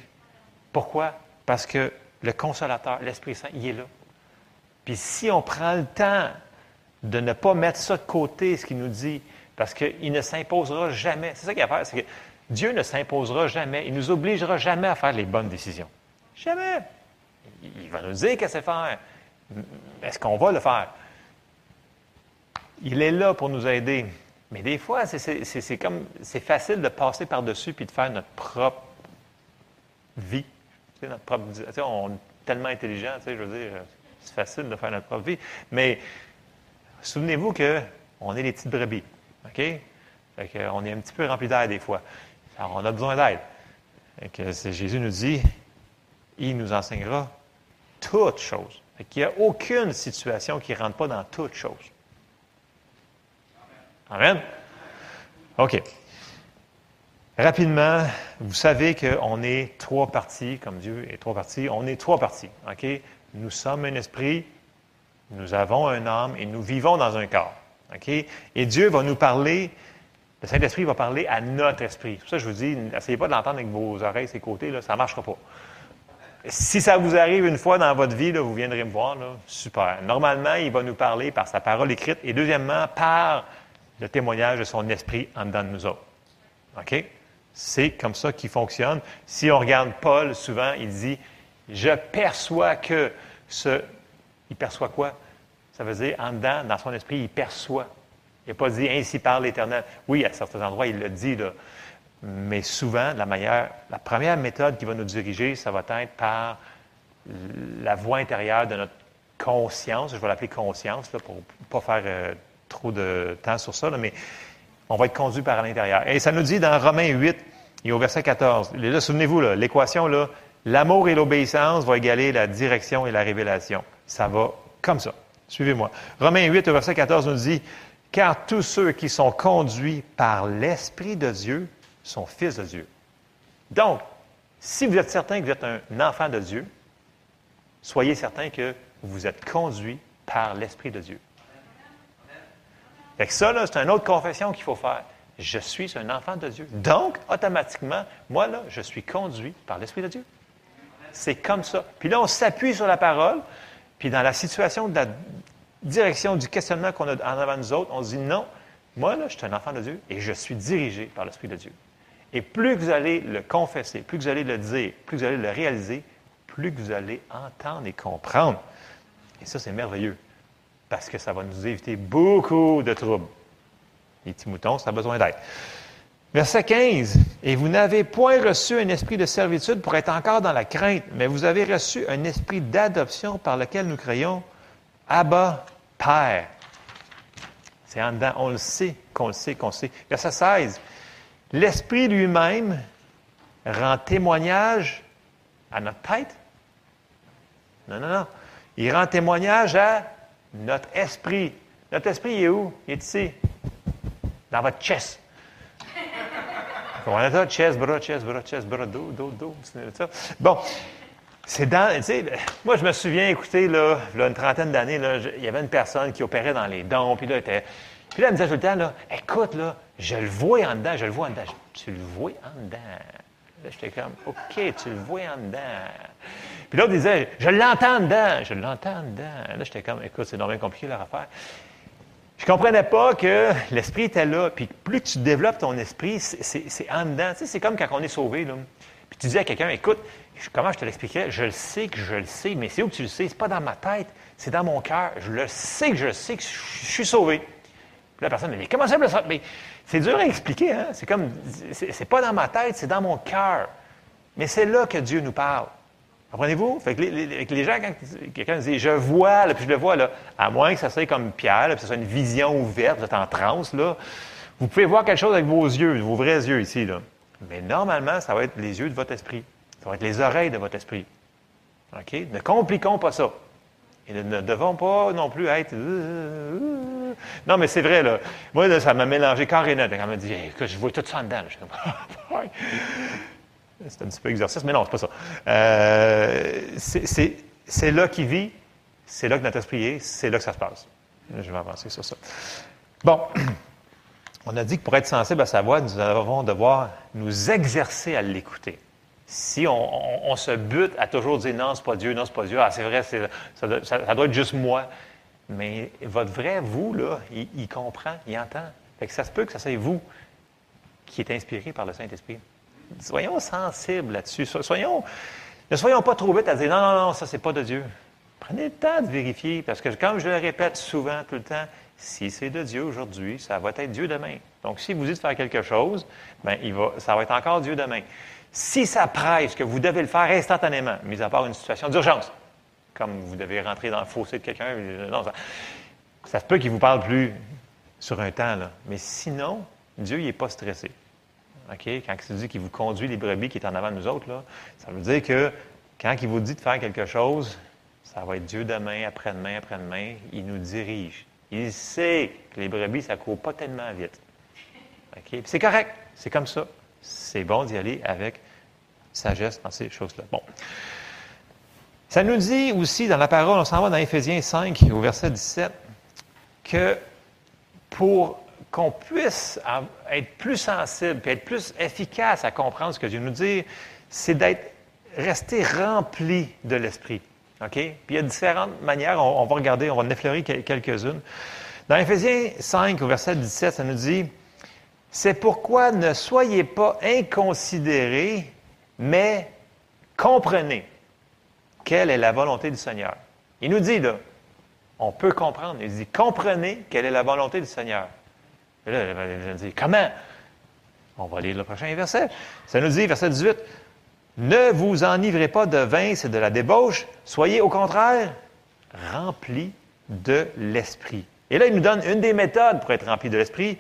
Pourquoi? Parce que le consolateur, l'Esprit Saint, il est là. Puis si on prend le temps de ne pas mettre ça de côté, ce qu'il nous dit, parce qu'il ne s'imposera jamais. C'est ça qu'il y a à faire, Dieu ne s'imposera jamais, il ne nous obligera jamais à faire les bonnes décisions. Jamais. Il va nous dire qu'est-ce faire. Est-ce qu'on va le faire? Il est là pour nous aider. Mais des fois, c'est comme c'est facile de passer par-dessus puis de faire notre propre vie. On est tellement intelligent, tu sais, je veux dire, c'est facile de faire notre propre vie. Mais souvenez-vous qu'on est des petites brebis. On est un petit peu rempli d'air des fois. Alors, on a besoin d'aide. Jésus nous dit, il nous enseignera toutes choses. Il n'y a aucune situation qui ne rentre pas dans toutes choses. Amen. OK. Rapidement, vous savez qu'on est trois parties, comme Dieu est trois parties. On est trois parties. OK? Nous sommes un esprit, nous avons un âme et nous vivons dans un corps. OK? Et Dieu va nous parler le Saint-Esprit va parler à notre esprit. C'est pour ça que je vous dis, n'essayez pas de l'entendre avec vos oreilles, ses côtés, là, ça ne marchera pas. Si ça vous arrive une fois dans votre vie, là, vous viendrez me voir, là, super. Normalement, il va nous parler par sa parole écrite et deuxièmement, par le témoignage de son esprit en dedans de nous autres. OK? C'est comme ça qu'il fonctionne. Si on regarde Paul, souvent, il dit Je perçois que ce. Il perçoit quoi? Ça veut dire, en dedans, dans son esprit, il perçoit. Il n'a pas dit ainsi par l'Éternel. Oui, à certains endroits, il le dit, là. mais souvent, la, manière, la première méthode qui va nous diriger, ça va être par la voix intérieure de notre conscience. Je vais l'appeler conscience là, pour ne pas faire euh, trop de temps sur ça, mais on va être conduit par l'intérieur. Et ça nous dit dans Romains 8 et au verset 14, là, souvenez-vous, l'équation, là, l'amour et l'obéissance vont égaler la direction et la révélation. Ça va comme ça. Suivez-moi. Romains 8 au verset 14 nous dit, car tous ceux qui sont conduits par l'Esprit de Dieu sont fils de Dieu. Donc, si vous êtes certain que vous êtes un enfant de Dieu, soyez certain que vous êtes conduit par l'Esprit de Dieu. Fait ça, c'est une autre confession qu'il faut faire. Je suis un enfant de Dieu. Donc, automatiquement, moi, là, je suis conduit par l'Esprit de Dieu. C'est comme ça. Puis là, on s'appuie sur la parole. Puis dans la situation de la direction du questionnement qu'on a en avant nous autres, on se dit non, moi, là, je suis un enfant de Dieu et je suis dirigé par l'Esprit de Dieu. Et plus vous allez le confesser, plus vous allez le dire, plus vous allez le réaliser, plus vous allez entendre et comprendre. Et ça, c'est merveilleux, parce que ça va nous éviter beaucoup de troubles. Les petits moutons, ça a besoin d'aide. Verset 15. Et vous n'avez point reçu un esprit de servitude pour être encore dans la crainte, mais vous avez reçu un esprit d'adoption par lequel nous crions Abba, Père. C'est en dedans. On le sait, qu'on le sait, qu'on le sait. Verset 16. L'esprit lui-même rend témoignage à notre tête. Non, non, non. Il rend témoignage à notre esprit. Notre esprit, il est où? Il est ici. Dans votre chest. Comprenez ça? Chest, bras, chest, bras, chest, bras, dos, dos, dos. Bon. C'est dans, tu sais, moi, je me souviens, écoutez, là, là une trentaine d'années, il y avait une personne qui opérait dans les dents, puis là, elle était, puis là, elle me disait tout le temps, là, écoute, là, je le vois en dedans, je le vois en dedans. Je- Tu le vois en dedans. Là, j'étais comme, OK, tu le vois en dedans. Puis l'autre disait, je l'entends en dedans, je l'entends en dedans. Là, j'étais comme, écoute, c'est normal compliqué leur affaire. Je comprenais pas que l'esprit était là. Puis plus tu développes ton esprit, c'est- en dedans. Tu sais, c'est comme quand on est sauvé. Là. Puis tu dis à quelqu'un, écoute, comment je te l'expliquerais? Je le sais que je le sais, mais c'est où que tu le sais? C'est pas dans ma tête, c'est dans mon cœur. Je le sais que je le sais que je, suis sauvé. Puis la personne me dit, comment ça? Mais c'est dur à expliquer, hein? C'est comme, c'est c'est pas dans ma tête, c'est dans mon cœur. Mais c'est là que Dieu nous parle. Comprenez-vous? Fait que les, les- les gens, quand quelqu'un dit je vois, là, puis je le vois, là, à moins que ça soit comme Pierre, là, puis que ce soit une vision ouverte, vous êtes en transe, là, vous pouvez voir quelque chose avec vos yeux, vos vrais yeux ici. Là. Mais normalement, ça va être les yeux de votre esprit. Être les oreilles de votre esprit. OK? Ne compliquons pas ça. Et ne, devons pas non plus être. euh, Non, mais c'est vrai, là. Moi, là, ça m'a mélangé carrément. Quand elle m'a dit, écoute, je vois tout ça en dedans. Ouais. C'est un petit peu exercice, mais non, c'est pas ça. Euh, c'est- là qu'il vit, c'est là que notre esprit est, c'est là que ça se passe. Je vais avancer sur ça. Bon, on a dit que pour être sensible à sa voix, nous allons devoir nous exercer à l'écouter. Si on, se bute à toujours dire non, c'est pas Dieu, non, c'est pas Dieu, ah, c'est vrai, ça, doit- être juste moi. Mais votre vrai vous, là, il, comprend, il entend. Fait que ça se peut que ça soit vous qui est inspiré par le Saint-Esprit. Soyons sensibles là-dessus. So- Soyons, ne soyons pas trop vite à dire non, non, non, ça, c'est pas de Dieu. Prenez le temps de vérifier, parce que comme je le répète souvent, tout le temps, si c'est de Dieu aujourd'hui, ça va être Dieu demain. Donc, si vous dites faire quelque chose, ben, ça va être encore Dieu demain. Si ça presse que vous devez le faire instantanément, mis à part une situation d'urgence, comme vous devez rentrer dans le fossé de quelqu'un, euh, ça, ça peut qu'il vous parle plus sur un temps. Mais sinon, Dieu, n'est pas stressé. Quand il dit qu'il vous conduit les brebis qui est en avant de nous autres, ça veut dire que quand il vous dit de faire quelque chose, ça va être Dieu demain, après-demain, après-demain. Il nous dirige. Il sait que les brebis, ça ne court pas tellement vite. C'est correct. C'est comme ça. C'est bon d'y aller avec sagesse dans ces choses-là. Bon. Ça nous dit aussi dans la parole, on s'en va dans Éphésiens 5, au verset 17, que pour qu'on puisse être plus sensible, puis être plus efficace à comprendre ce que Dieu nous dit, c'est d'être resté rempli de l'Esprit. OK? Puis il y a différentes manières, on, on va regarder, on va en effleurer quel- quelques-unes. Dans Éphésiens 5, au verset 17, ça nous dit C'est pourquoi ne soyez pas inconsidérés, mais comprenez quelle est la volonté du Seigneur. Il nous dit là, on peut comprendre. Il dit comprenez quelle est la volonté du Seigneur. Et là, je dis comment? On va lire le prochain verset. Ça nous dit, verset 18 Ne vous enivrez pas de vin, c'est de la débauche. Soyez au contraire remplis de l'esprit. Et là, il nous donne une des méthodes pour être rempli de l'esprit.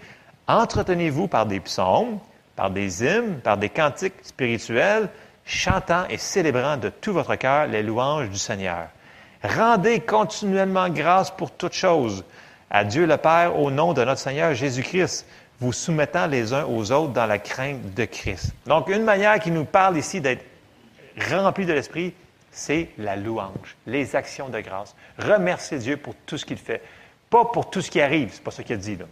Entretenez-vous par des psaumes, par des hymnes, par des cantiques spirituels, chantant et célébrant de tout votre cœur les louanges du Seigneur. Rendez continuellement grâce pour toutes choses à Dieu le Père au nom de notre Seigneur Jésus-Christ, vous soumettant les uns aux autres dans la crainte de Christ. Donc, une manière qui nous parle ici d'être rempli de l'Esprit, c'est la louange, les actions de grâce. Remercier Dieu pour tout ce qu'il fait. Pas pour tout ce qui arrive, c'est pas ce qu'il dit là.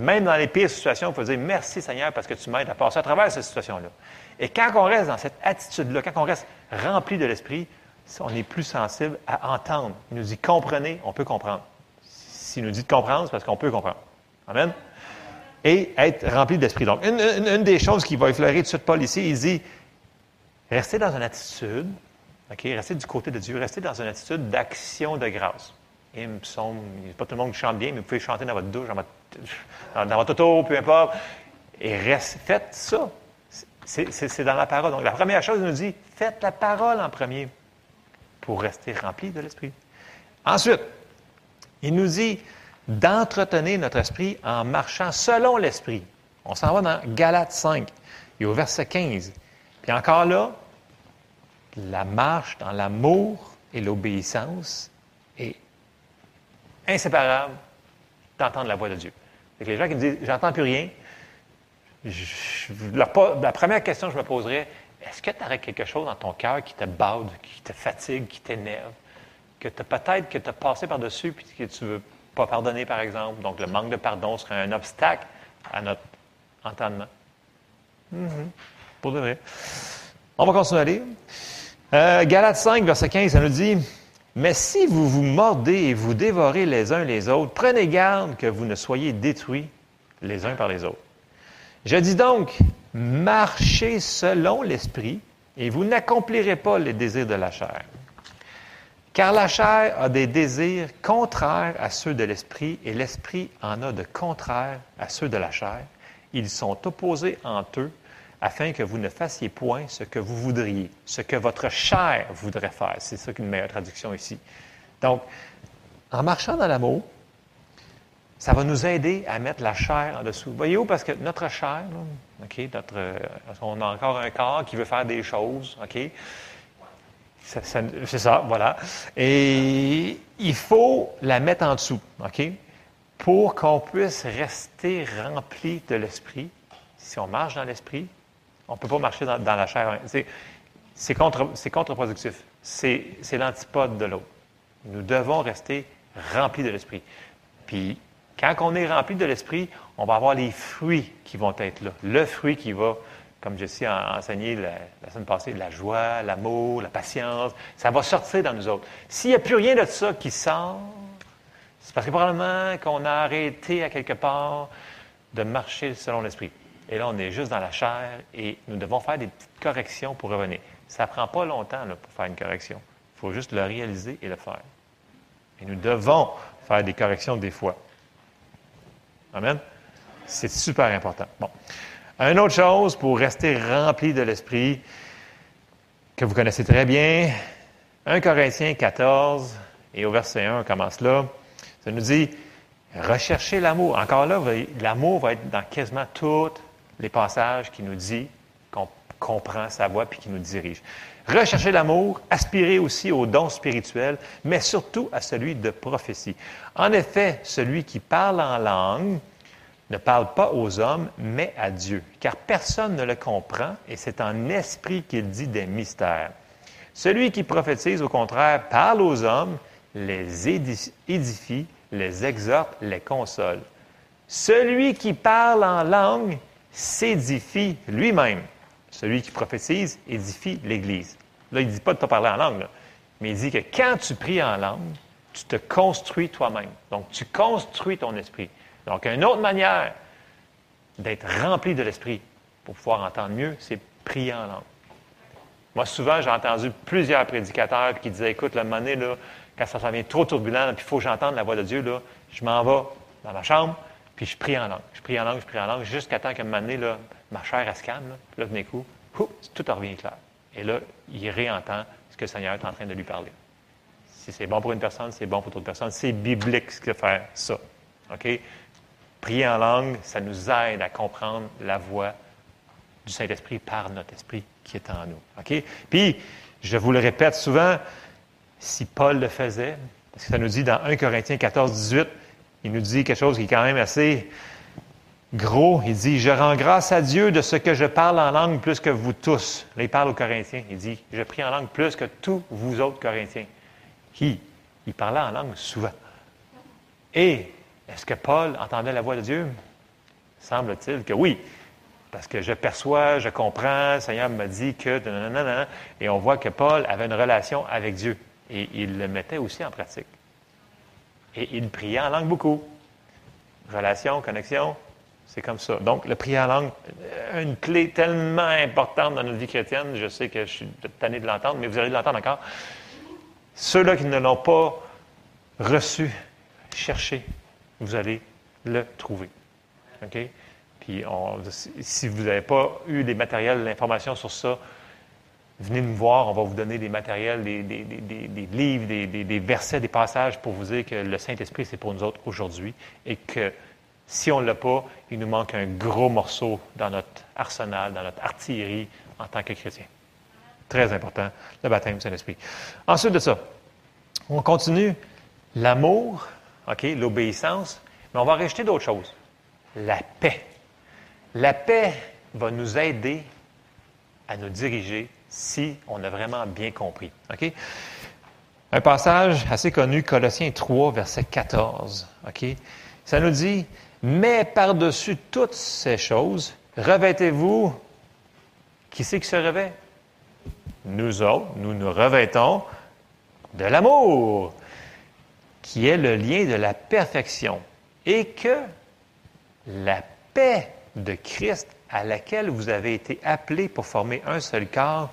Même dans les pires situations, il faut dire merci Seigneur parce que tu m'aides à passer à travers cette situation-là. Et quand on reste dans cette attitude-là, quand on reste rempli de l'Esprit, on est plus sensible à entendre. Il nous dit comprenez, on peut comprendre. S'il nous dit de comprendre, c'est parce qu'on peut comprendre. Amen? Et être rempli d'esprit. Donc, une, des choses qui va effleurer tout de suite Paul ici, il dit restez dans une attitude OK? Restez du côté de Dieu. Restez dans une attitude d'action de grâce. Hymne, psaume, pas tout le monde qui chante bien, mais vous pouvez chanter dans votre douche, dans votre, dans- votre auto, peu importe. Et reste, faites ça. C'est dans la parole. Donc, la première chose, il nous dit, faites la parole en premier pour rester rempli de l'Esprit. Ensuite, il nous dit d'entretenir notre esprit en marchant selon l'Esprit. On s'en va dans Galates 5 et au verset 15. Puis encore là, la marche dans l'amour et l'obéissance est inséparable d'entendre la voix de Dieu. Fait que les gens qui me disent J'entends plus rien, je- la, la première question que je me poserais est-ce que tu aurais quelque chose dans ton cœur qui te bade, qui te fatigue, qui t'énerve, que tu peut-être que tu as passé par-dessus puis que tu ne veux pas pardonner, par exemple? Donc, le manque de pardon serait un obstacle à notre entendement. Mhm. Pour de vrai. On va continuer à lire. Euh, Galates 5, verset 15, ça nous dit Mais si vous vous mordez et vous dévorez les uns les autres, prenez garde que vous ne soyez détruits les uns par les autres. Je dis donc, marchez selon l'esprit et vous n'accomplirez pas les désirs de la chair. Car la chair a des désirs contraires à ceux de l'esprit et l'esprit en a de contraires à ceux de la chair. Ils sont opposés entre eux afin que vous ne fassiez point ce que vous voudriez, ce que votre chair voudrait faire. C'est ça qu'une meilleure traduction ici. Donc, en marchant dans l'amour, ça va nous aider à mettre la chair en dessous. Voyez-vous, parce que notre chair, là, OK, notre, euh, on a encore un corps qui veut faire des choses, OK? C'est ça, voilà. Et il faut la mettre en dessous, OK? Pour qu'on puisse rester rempli de l'esprit. Si on marche dans l'esprit, on ne peut pas marcher dans, la chair. C'est- contre, contre-productif. C'est l'antipode de l'autre. Nous devons rester remplis de l'esprit. Puis, quand on est rempli de l'esprit, on va avoir les fruits qui vont être là. Le fruit qui va, comme Jessie a enseigné la, la semaine passée, la joie, l'amour, la patience, ça va sortir dans nous autres. S'il n'y a plus rien de ça qui sort, c'est parce que probablement qu'on a arrêté à quelque part de marcher selon l'esprit. Et là, on est juste dans la chair et nous devons faire des petites corrections pour revenir. Ça ne prend pas longtemps pour faire une correction. Il faut juste le réaliser et le faire. Et nous devons faire des corrections des fois. Amen. C'est super important. Bon. Une autre chose pour rester rempli de l'esprit, que vous connaissez très bien, 1 Corinthiens 14, et au verset 1, on commence là. Ça nous dit recherchez l'amour. Encore là, l'amour va être dans quasiment tous les passages qui nous dit qu'on comprend sa voix puis qui nous dirige. Recherchez l'amour, aspirez aussi aux dons spirituels, mais surtout à celui de prophétie. En effet, celui qui parle en langue ne parle pas aux hommes, mais à Dieu, car personne ne le comprend et c'est en esprit qu'il dit des mystères. Celui qui prophétise, au contraire, parle aux hommes, les édi- édifie, les exhorte, les console. Celui qui parle en langue s'édifie lui-même. Celui qui prophétise édifie l'Église. Là, il ne dit pas de te parler en langue, mais il dit que quand tu pries en langue, tu te construis toi-même. Donc, tu construis ton esprit. Donc, une autre manière d'être rempli de l'esprit pour pouvoir entendre mieux, c'est prier en langue. Moi, souvent, j'ai entendu plusieurs prédicateurs qui disaient Écoute, le moment donné, là, quand ça devient trop turbulent, puis il faut que j'entende la voix de Dieu, je m'en vais dans ma chambre, puis je prie en langue. Je prie en langue, je prie en langue, jusqu'à temps qu'à un moment donné, là, ma chair, elle se calme. Là, là d'un coup, ouf, tout revient clair. Et là, il réentend ce que le Seigneur est en train de lui parler. Si c'est bon pour une personne, c'est bon pour d'autres personnes. C'est biblique ce que faire ça. OK? Prier en langue, ça nous aide à comprendre la voix du Saint-Esprit par notre esprit qui est en nous. OK? Puis, je vous le répète souvent, si Paul le faisait, parce que ça nous dit dans 1 Corinthiens 14, 18, il nous dit quelque chose qui est quand même assez gros. Il dit, je rends grâce à Dieu de ce que je parle en langue plus que vous tous. Là, il parle aux Corinthiens. Il dit, je prie en langue plus que tous vous autres Corinthiens. Qui? Il parlait en langue souvent. Et est-ce que Paul entendait la voix de Dieu? Semble-t-il que oui. Parce que je perçois, je comprends, le Seigneur me dit que... Et on voit que Paul avait une relation avec Dieu. Et il le mettait aussi en pratique. Et il priait en langue beaucoup. Relation, connexion, C'est comme ça. Donc, le prière en langue, euh, une clé tellement importante dans notre vie chrétienne. Je sais que je suis tanné de l'entendre, mais vous allez l'entendre encore. Ceux-là qui ne l'ont pas reçu, cherchez, vous allez le trouver. OK? Puis, on- si vous n'avez pas eu des matériels, l'information sur ça, venez nous voir, on va vous donner des matériels, des, livres, des, versets, des passages pour vous dire que le Saint-Esprit, c'est pour nous autres aujourd'hui et que si on ne l'a pas, il nous manque un gros morceau dans notre arsenal, dans notre artillerie en tant que chrétien. Très important, le baptême du Saint-Esprit. Ensuite de ça, on continue l'amour, OK, l'obéissance, mais on va rajouter d'autres choses. La paix. La paix va nous aider à nous diriger si on a vraiment bien compris. Un passage assez connu, Colossiens 3, verset 14. OK? Ça nous dit Mais par-dessus toutes ces choses, revêtez-vous. Qui c'est qui se revêt? Nous autres, nous nous revêtons de l'amour, qui est le lien de la perfection, et que la paix de Christ à laquelle vous avez été appelés pour former un seul corps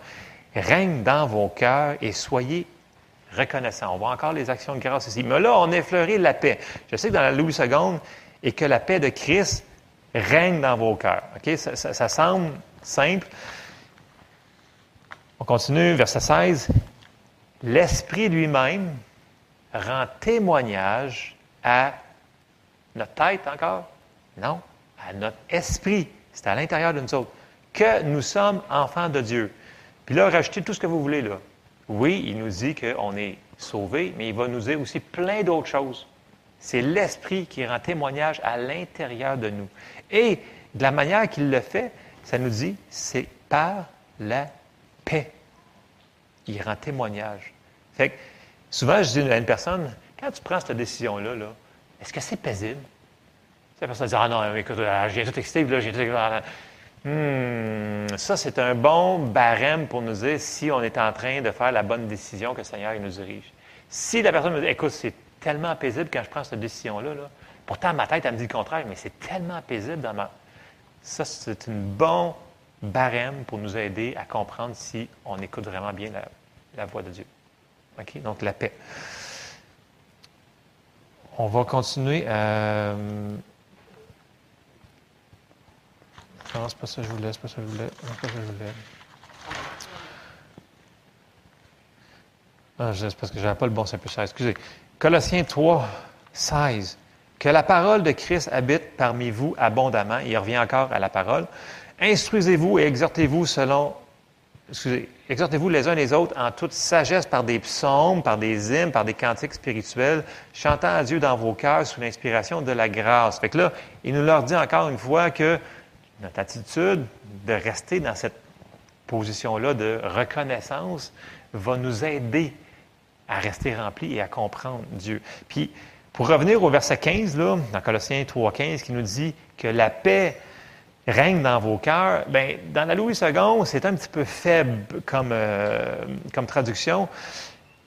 règne dans vos cœurs et soyez reconnaissants. On voit encore les actions de grâce ici. Mais là, on a effleuré la paix. Je sais que dans la Louis II, et que la paix de Christ règne dans vos cœurs. OK? Ça, ça- ça semble simple. On continue, verset 16. L'Esprit lui-même rend témoignage à notre tête encore? Non, à notre esprit. C'est à l'intérieur de nous autres. Que nous sommes enfants de Dieu. Puis là, rajoutez tout ce que vous voulez là. Oui, il nous dit qu'on est sauvés, mais il va nous dire aussi plein d'autres choses. C'est l'Esprit qui rend témoignage à l'intérieur de nous. Et de la manière qu'il le fait, ça nous dit, c'est par la paix. Il rend témoignage. Fait que, souvent, je dis à une personne, quand tu prends cette décision-là, là, est-ce que c'est paisible? La personne dit Ah non, écoute, euh, j'ai tout excité, là, j'ai tout excité. Hmm, ça, c'est un bon barème pour nous dire si on est en train de faire la bonne décision que le Seigneur nous dirige. Si la personne me dit Écoute, c'est tellement paisible quand je prends cette décision-là, là. pourtant ma tête, elle me dit le contraire, mais c'est tellement paisible dans ma. Ça, c'est une bon barème pour nous aider à comprendre si on écoute vraiment bien la, voix de Dieu. OK? Donc, la paix. On va continuer à. Non, c'est pas ça que je voulais, c'est pas ça que je voulais. Non, c'est pas ça que je voulais. Ah, je- c'est parce que je n'avais pas le bon Saint-Pécheur, excusez. Colossiens 3, 16. Que la parole de Christ habite parmi vous abondamment. Il revient encore à la parole. Instruisez-vous et exhortez-vous selon. Excusez, exhortez-vous les uns les autres en toute sagesse par des psaumes, par des hymnes, par des cantiques spirituels, chantant à Dieu dans vos cœurs sous l'inspiration de la grâce. Fait que là, il nous leur dit encore une fois que notre attitude de rester dans cette position-là de reconnaissance va nous aider à rester remplis et à comprendre Dieu. Puis, pour revenir au verset 15, là, dans Colossiens 3,15, qui nous dit que la paix règne dans vos cœurs, bien, dans la Louis II, c'est un petit peu faible comme, euh, comme traduction.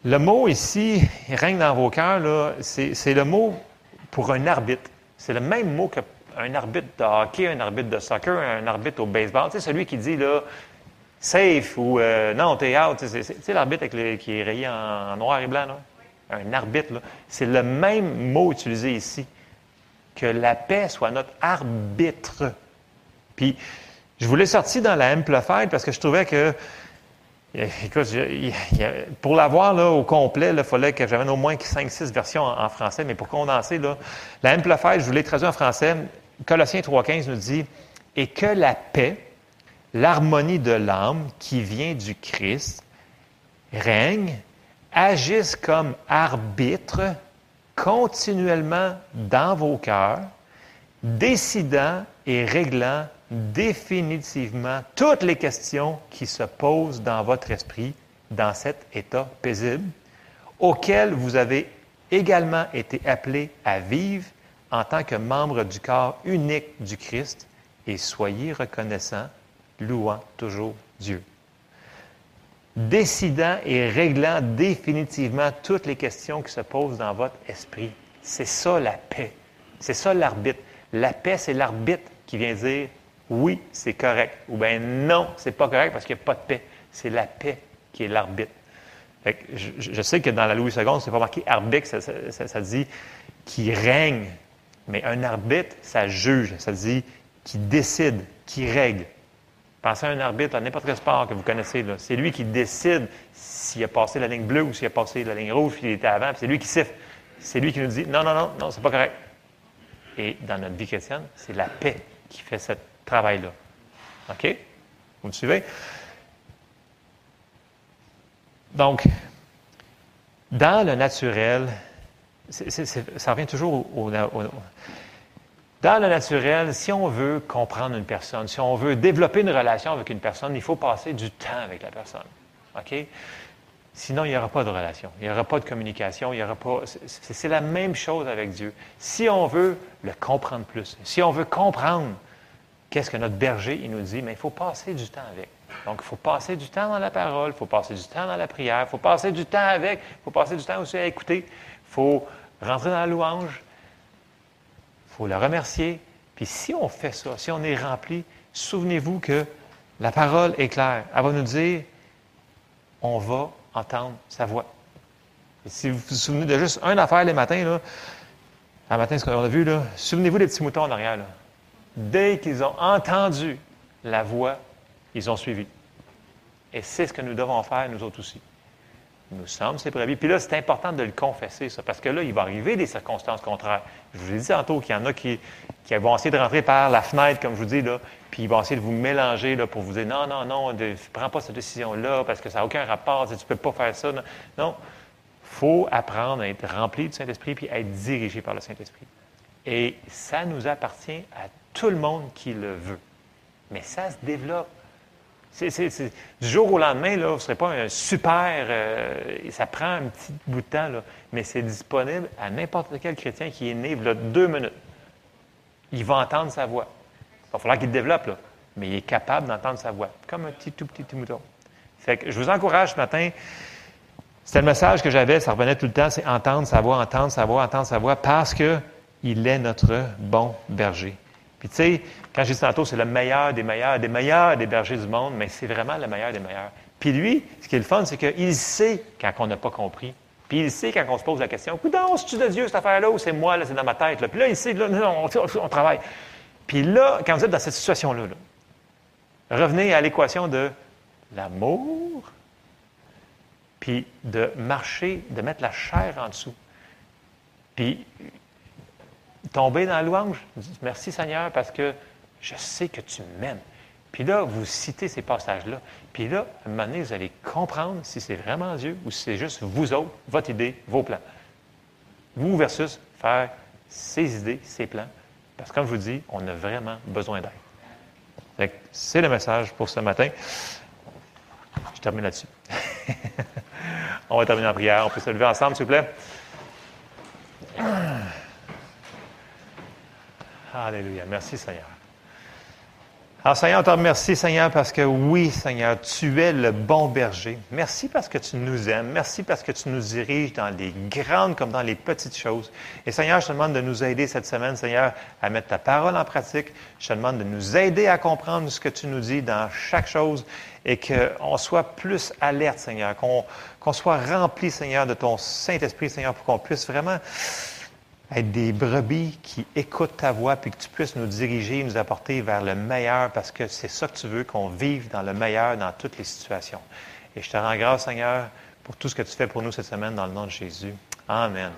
Le mot ici, règne dans vos cœurs, c'est le mot pour un arbitre. C'est le même mot qu'un arbitre de hockey, un arbitre de soccer, un arbitre au baseball. Tu sais, celui qui dit, là, safe ou euh, non, t'es out. Tu sais, l'arbitre qui est rayé en, noir et blanc, là? Un arbitre. C'est le même mot utilisé ici. Que la paix soit notre arbitre. Puis, je vous l'ai sorti dans la Amplified parce que je trouvais que, eh, écoute, pour l'avoir au complet, il fallait que j'amène au moins 5-6 versions en, français, mais pour condenser, là, la Amplified, je vous l'ai traduit en français. Colossiens 3,15 nous dit Et que la paix, l'harmonie de l'âme qui vient du Christ, règne, agisse comme arbitre continuellement dans vos cœurs, décidant et réglant définitivement toutes les questions qui se posent dans votre esprit dans cet état paisible, auquel vous avez également été appelés à vivre en tant que membre du corps unique du Christ, et soyez reconnaissants, louant toujours Dieu. Décidant et réglant définitivement toutes les questions qui se posent dans votre esprit. C'est ça la paix. C'est ça l'arbitre. La paix, c'est l'arbitre qui vient dire oui, c'est correct, ou bien non, c'est pas correct parce qu'il n'y a pas de paix. C'est la paix qui est l'arbitre. Je, sais que dans la Louis II, c'est pas marqué arbitre, ça dit qui règne. Mais un arbitre, ça juge, ça dit qui décide, qui règle. Pensez à un arbitre à n'importe quel sport que vous connaissez. C'est lui qui décide s'il a passé la ligne bleue ou s'il a passé la ligne rouge, s'il était avant, c'est lui qui siffle. C'est lui qui nous dit non, non, non, non, c'est pas correct. Et dans notre vie chrétienne, c'est la paix qui fait ce travail-là. OK? Vous me suivez? Donc, dans le naturel, ça revient toujours au, dans le naturel, si on veut comprendre une personne, si on veut développer une relation avec une personne, il faut passer du temps avec la personne. OK? Sinon, il n'y aura pas de relation, il n'y aura pas de communication, il y aura pas. c'est la même chose avec Dieu. Si on veut le comprendre plus, si on veut comprendre qu'est-ce que notre berger il nous dit, mais il faut passer du temps avec. Donc, il faut passer du temps dans la parole, il faut passer du temps dans la prière, il faut passer du temps avec, il faut passer du temps aussi à écouter, il faut rentrer dans la louange, il faut le remercier. Puis si on fait ça, si on est rempli, souvenez-vous que la parole est claire. Elle va nous dire, on va entendre sa voix. Si vous vous souvenez de juste une affaire les matins, là, un matin, ce qu'on a vu, souvenez-vous des petits moutons en arrière. Dès qu'ils ont entendu la voix, ils ont suivi. Et c'est ce que nous devons faire, nous autres aussi. Nous sommes ses brebis. Puis là, c'est important de le confesser, ça, parce que là, il va arriver des circonstances contraires. Je vous ai dit tantôt qu'il y en a qui, qui vont essayer de rentrer par la fenêtre, comme je vous dis, là, puis ils vont essayer de vous mélanger là, pour vous dire non, non, non, ne prends pas cette décision-là, parce que ça n'a aucun rapport, tu ne peux pas faire ça. Non, Non. faut apprendre à être rempli du Saint-Esprit puis à être dirigé par le Saint-Esprit. Et ça nous appartient à tout le monde qui le veut. Mais ça se développe. Du jour au lendemain, là, vous ne serez pas un super. euh, ça prend un petit bout de temps, mais c'est disponible à n'importe quel chrétien qui est né il deux minutes. Il va entendre sa voix. Il va falloir qu'il développe, mais il est capable d'entendre sa voix, comme un petit, tout petit, mouton. Que je vous encourage ce matin. C'était le message que j'avais, ça revenait tout le temps, c'est entendre sa voix, entendre sa voix, entendre sa voix, parce qu'il est notre bon berger. Puis tu sais, quand j'ai dit tantôt, c'est le meilleur des meilleurs, des meilleurs des bergers du monde, mais c'est vraiment le meilleur des meilleurs. Puis lui, ce qui est le fun, c'est qu'il sait quand on n'a pas compris. Puis il sait quand on se pose la question, Coudon, c'est-tu de Dieu cette affaire-là ou c'est moi, là, c'est dans ma tête? Puis là, il sait, là, on, on travaille. Puis là, quand vous êtes dans cette situation-là, là, revenez à l'équation de l'amour, puis de marcher, de mettre la chair en dessous. Puis tomber dans la louange. Merci Seigneur parce que je sais que tu m'aimes. Puis là, vous citez ces passages-là. Puis là, à un moment donné, vous allez comprendre si c'est vraiment Dieu ou si c'est juste vous autres, votre idée, vos plans. Vous versus faire ses idées, ses plans. Parce que comme je vous dis, on a vraiment besoin d'aide. C'est le message pour ce matin. Je termine là-dessus. on va terminer en prière. On peut se lever ensemble, s'il vous plaît. Alléluia. Merci, Seigneur. Alors, Seigneur, on te remercie, Seigneur, parce que oui, Seigneur, tu es le bon berger. Merci parce que tu nous aimes. Merci parce que tu nous diriges dans les grandes comme dans les petites choses. Et Seigneur, je te demande de nous aider cette semaine, Seigneur, à mettre ta parole en pratique. Je te demande de nous aider à comprendre ce que tu nous dis dans chaque chose et qu'on soit plus alerte, Seigneur, qu'on soit rempli, Seigneur, de ton Saint-Esprit, Seigneur, pour qu'on puisse vraiment être des brebis qui écoutent ta voix, puis que tu puisses nous diriger, nous apporter vers le meilleur, parce que c'est ça que tu veux, qu'on vive dans le meilleur dans toutes les situations. Et je te rends grâce, Seigneur, pour tout ce que tu fais pour nous cette semaine, dans le nom de Jésus. Amen.